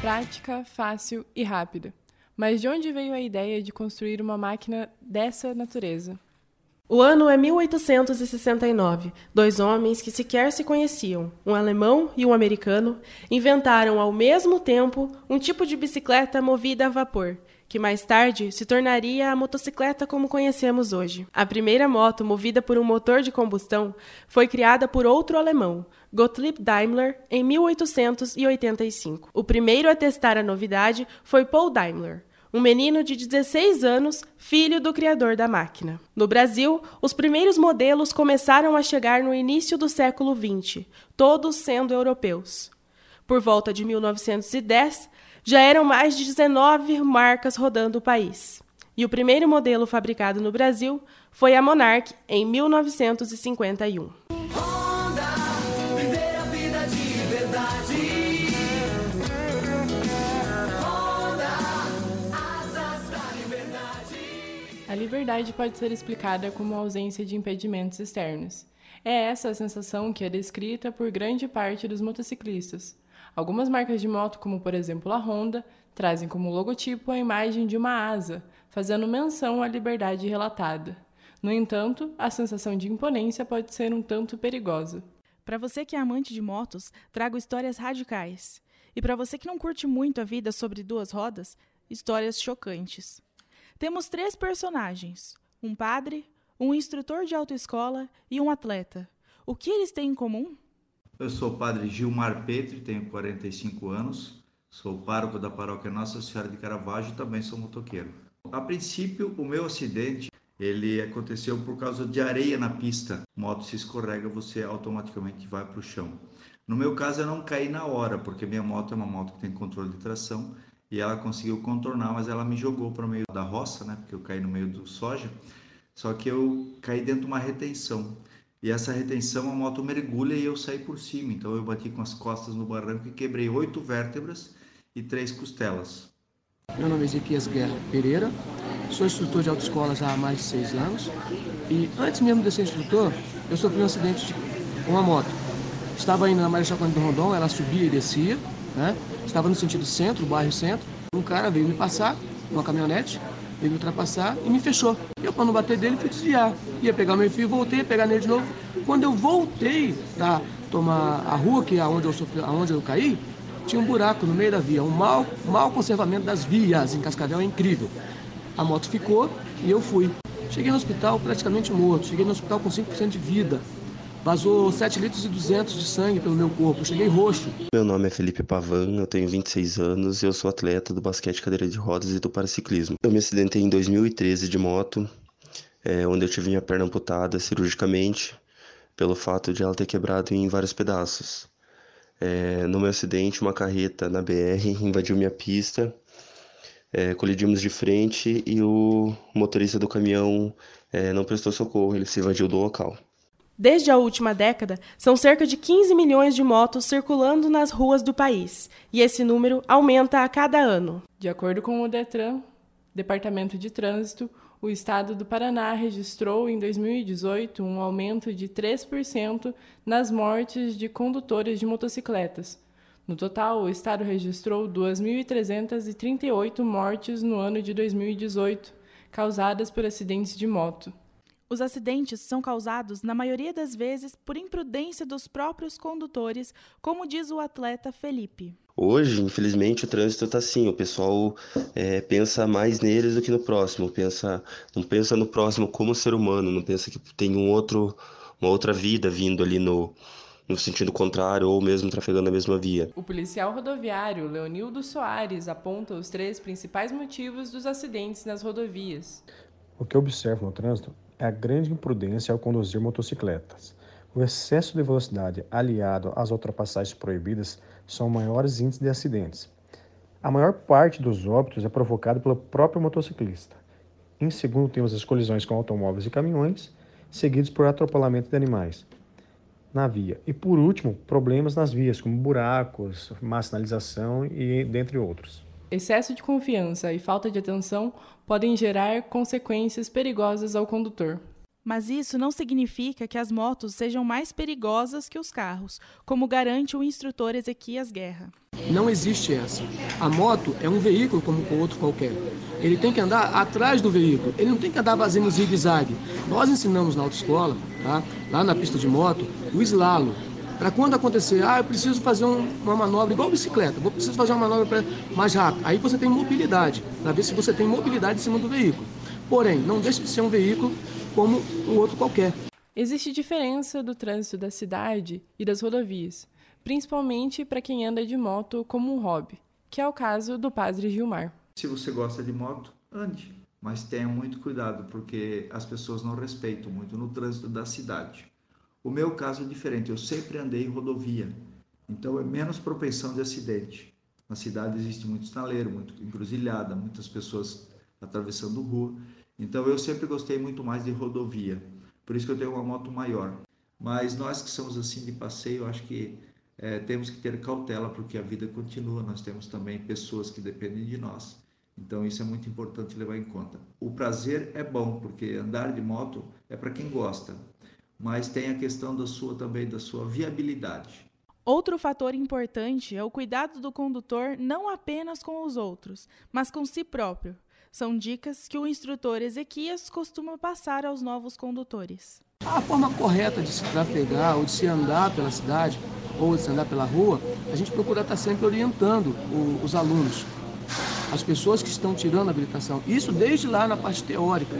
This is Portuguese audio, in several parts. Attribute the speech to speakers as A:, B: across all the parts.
A: Prática, fácil e rápida. Mas de onde veio a ideia de construir uma máquina dessa natureza?
B: O ano é 1869. Dois homens que sequer se conheciam, um alemão e um americano, inventaram ao mesmo tempo um tipo de bicicleta movida a vapor, que mais tarde se tornaria a motocicleta como conhecemos hoje. A primeira moto movida por um motor de combustão foi criada por outro alemão, Gottlieb Daimler, em 1885. O primeiro a testar a novidade foi Paul Daimler um menino de 16 anos, filho do criador da máquina. No Brasil, os primeiros modelos começaram a chegar no início do século XX, todos sendo europeus. Por volta de 1910, já eram mais de 19 marcas rodando o país. E o primeiro modelo fabricado no Brasil foi a Monarch em 1951.
A: Liberdade pode ser explicada como ausência de impedimentos externos. É essa a sensação que é descrita por grande parte dos motociclistas. Algumas marcas de moto, como por exemplo a Honda, trazem como logotipo a imagem de uma asa, fazendo menção à liberdade relatada. No entanto, a sensação de imponência pode ser um tanto perigosa.
C: Para você que é amante de motos, trago histórias radicais. E para você que não curte muito a vida sobre duas rodas, histórias chocantes. Temos três personagens: um padre, um instrutor de autoescola e um atleta. O que eles têm em comum?
D: Eu sou o padre Gilmar Petri, tenho 45 anos, sou pároco da paróquia Nossa Senhora de Caravaggio e também sou motoqueiro. A princípio, o meu acidente ele aconteceu por causa de areia na pista. Moto se escorrega, você automaticamente vai para o chão. No meu caso, eu não caí na hora, porque minha moto é uma moto que tem controle de tração e ela conseguiu contornar, mas ela me jogou para o meio da roça, né? Porque eu caí no meio do soja. Só que eu caí dentro de uma retenção. E essa retenção a moto mergulha e eu saí por cima. Então eu bati com as costas no barranco e quebrei oito vértebras e três costelas.
E: Meu nome é Ezequias Guerra Pereira, sou instrutor de autoescola já há mais de seis anos. E antes mesmo de ser instrutor, eu sofri um acidente com uma moto. Estava indo na Marechal do Rondon, ela subia e descia né? Estava no sentido centro, bairro centro. Um cara veio me passar, uma caminhonete, veio me ultrapassar e me fechou. Eu, para não bater dele, fui desviar. Ia pegar meu fio, voltei, a pegar nele de novo. Quando eu voltei para tomar a rua, que é onde eu, sofri, onde eu caí, tinha um buraco no meio da via. Um mau, mau conservamento das vias em Cascavel é incrível. A moto ficou e eu fui. Cheguei no hospital praticamente morto. Cheguei no hospital com 5% de vida. Vazou 7 litros e 200 de sangue pelo meu corpo. Eu cheguei roxo.
F: Meu nome é Felipe Pavan, eu tenho 26 anos e eu sou atleta do basquete cadeira de rodas e do paraciclismo. Eu me acidentei em 2013 de moto, é, onde eu tive minha perna amputada cirurgicamente pelo fato de ela ter quebrado em vários pedaços. É, no meu acidente, uma carreta na BR invadiu minha pista, é, colidimos de frente e o motorista do caminhão não prestou socorro, ele se invadiu do local.
B: Desde a última década, são cerca de 15 milhões de motos circulando nas ruas do país, e esse número aumenta a cada ano.
A: De acordo com o Detran, Departamento de Trânsito, o estado do Paraná registrou em 2018 um aumento de 3% nas mortes de condutores de motocicletas. No total, o estado registrou 2.338 mortes no ano de 2018, causadas por acidentes de moto.
C: Os acidentes são causados, na maioria das vezes, por imprudência dos próprios condutores, como diz o atleta Felipe.
F: Hoje, infelizmente, o trânsito está assim, o pessoal é, pensa mais neles do que no próximo, pensa, não pensa no próximo como ser humano, não pensa que tem um outro, uma outra vida vindo ali no, no sentido contrário ou mesmo trafegando a mesma via.
A: O policial rodoviário Leonildo Soares aponta os três principais motivos dos acidentes nas rodovias.
G: O que observo no trânsito é a grande imprudência ao conduzir motocicletas. O excesso de velocidade aliado às ultrapassagens proibidas são maiores índices de acidentes. A maior parte dos óbitos é provocado pelo próprio motociclista. Em segundo, temos as colisões com automóveis e caminhões, seguidos por atropelamento de animais. na via. E por último, problemas nas vias, como buracos, má sinalização e dentre outros.
A: Excesso de confiança e falta de atenção podem gerar consequências perigosas ao condutor.
C: Mas isso não significa que as motos sejam mais perigosas que os carros, como garante o instrutor Ezequias Guerra.
E: Não existe essa. A moto é um veículo como outro qualquer. Ele tem que andar atrás do veículo, ele não tem que andar fazendo zigue-zague. Nós ensinamos na autoescola, tá? lá na pista de moto, o slalom. Para quando acontecer, ah, eu preciso fazer um, uma manobra igual bicicleta, vou preciso fazer uma manobra mais rápida. Aí você tem mobilidade, para ver se você tem mobilidade em cima do veículo. Porém, não deixe de ser um veículo como um outro qualquer.
A: Existe diferença do trânsito da cidade e das rodovias, principalmente para quem anda de moto como um hobby, que é o caso do Padre Gilmar.
D: Se você gosta de moto, ande, mas tenha muito cuidado porque as pessoas não respeitam muito no trânsito da cidade. O meu caso é diferente, eu sempre andei em rodovia, então é menos propensão de acidente. Na cidade existe muito estaleiro, muito encruzilhada, muitas pessoas atravessando rua. Então eu sempre gostei muito mais de rodovia, por isso que eu tenho uma moto maior. Mas nós que somos assim de passeio, acho que é, temos que ter cautela porque a vida continua. Nós temos também pessoas que dependem de nós. Então isso é muito importante levar em conta. O prazer é bom porque andar de moto é para quem gosta, mas tem a questão da sua também da sua viabilidade.
C: Outro fator importante é o cuidado do condutor não apenas com os outros, mas com si próprio. São dicas que o instrutor Ezequias costuma passar aos novos condutores.
E: A forma correta de se trafegar ou de se andar pela cidade ou de se andar pela rua, a gente procura estar sempre orientando o, os alunos, as pessoas que estão tirando a habilitação. Isso desde lá na parte teórica.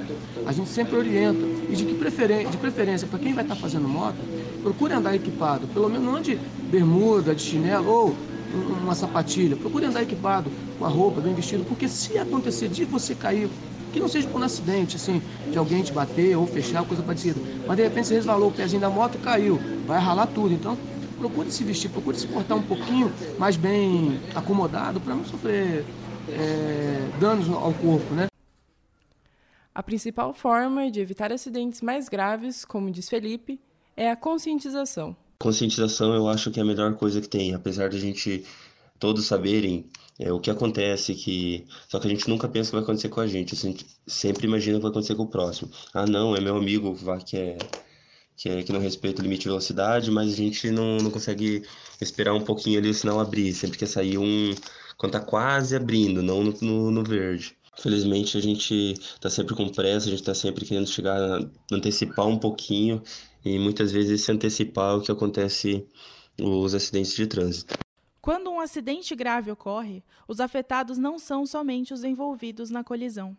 E: A gente sempre orienta. E de, que preferen de preferência, para quem vai estar fazendo moto, procure andar equipado. Pelo menos não de bermuda, de chinelo ou uma sapatilha. Procure andar equipado com a roupa, bem vestido, porque se acontecer de você cair, que não seja por um acidente, assim, de alguém te bater ou fechar, coisa parecida, mas de repente você resvalou o pezinho da moto e caiu, vai ralar tudo. Então, procure se vestir, procure se portar um pouquinho mais bem acomodado para não sofrer é, danos ao corpo, né?
A: A principal forma de evitar acidentes mais graves, como diz Felipe, é a conscientização.
F: Conscientização eu acho que é a melhor coisa que tem, apesar de a gente todos saberem é, o que acontece, que só que a gente nunca pensa que vai acontecer com a gente, a gente sempre imagina que vai acontecer com o próximo. Ah, não, é meu amigo que é que, é, que não respeita o limite de velocidade, mas a gente não, não consegue esperar um pouquinho ali o sinal abrir, sempre quer sair um quando tá quase abrindo, não no, no, no verde. Felizmente a gente tá sempre com pressa, a gente tá sempre querendo chegar, antecipar um pouquinho e muitas vezes se antecipar é o que acontece os acidentes de trânsito.
C: Quando um acidente grave ocorre, os afetados não são somente os envolvidos na colisão.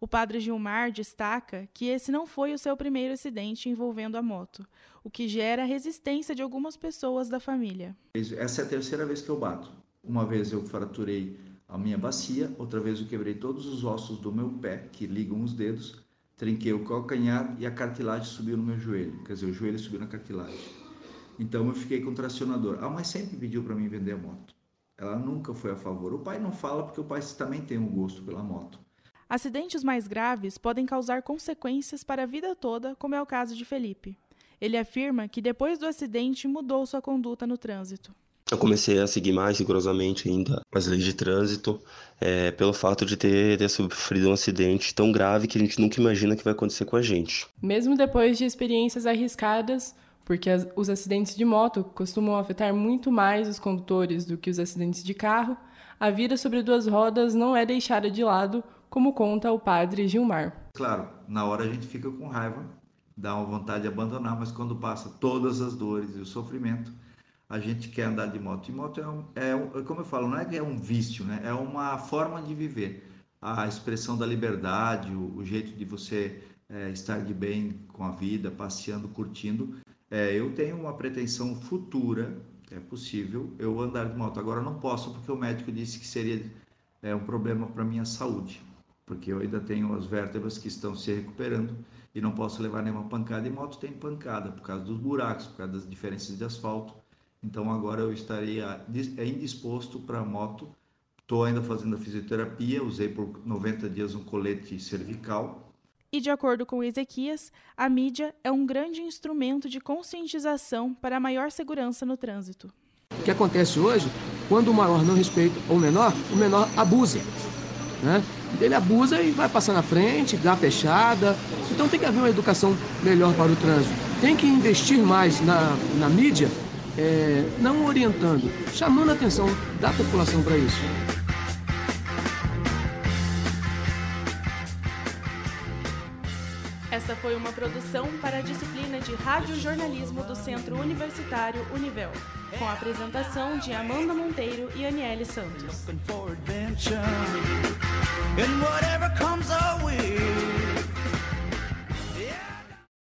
C: O padre Gilmar destaca que esse não foi o seu primeiro acidente envolvendo a moto, o que gera a resistência de algumas pessoas da família.
D: Essa é a terceira vez que eu bato. Uma vez eu fraturei a minha bacia, outra vez eu quebrei todos os ossos do meu pé, que ligam os dedos, trinquei o calcanhar e a cartilagem subiu no meu joelho, quer dizer, o joelho subiu na cartilagem. Então eu fiquei com tracionador. A mãe sempre pediu para mim vender a moto. Ela nunca foi a favor. O pai não fala porque o pai também tem um gosto pela moto.
C: Acidentes mais graves podem causar consequências para a vida toda, como é o caso de Felipe. Ele afirma que depois do acidente mudou sua conduta no trânsito.
F: Eu comecei a seguir mais rigorosamente ainda as leis de trânsito, é, pelo fato de ter, ter, sofrido um acidente tão grave que a gente nunca imagina que vai acontecer com a gente.
A: Mesmo depois de experiências arriscadas, porque as, os acidentes de moto costumam afetar muito mais os condutores do que os acidentes de carro, a vida sobre duas rodas não é deixada de lado, como conta o padre Gilmar.
D: Claro, na hora a gente fica com raiva, dá uma vontade de abandonar, mas quando passa todas as dores e o sofrimento, a gente quer andar de moto. E moto é, um, é um, como eu falo, não é que é um vício, né? É uma forma de viver. A expressão da liberdade, o, o jeito de você é, estar de bem com a vida, passeando, curtindo, é, eu tenho uma pretensão futura, é possível, eu andar de moto. Agora não posso porque o médico disse que seria é, um problema para minha saúde, porque eu ainda tenho as vértebras que estão se recuperando e não posso levar nenhuma pancada. E moto tem pancada por causa dos buracos, por causa das diferenças de asfalto. Então agora eu estaria é indisposto para a moto. Estou ainda fazendo a fisioterapia, usei por 90 dias um colete cervical
C: E, de acordo com Ezequias, a mídia é um grande instrumento de conscientização para a maior segurança no trânsito.
E: O que acontece hoje, quando o maior não respeita o menor, o menor abusa. Né? Ele abusa e vai passar na frente, dá fechada. Então tem que haver uma educação melhor para o trânsito. Tem que investir mais na, na mídia, é, não orientando, chamando a atenção da população para isso.
B: Essa foi uma produção para a disciplina de Rádio Jornalismo do Centro Universitário Univel, com a apresentação de Amanda Monteiro e Aniele Santos.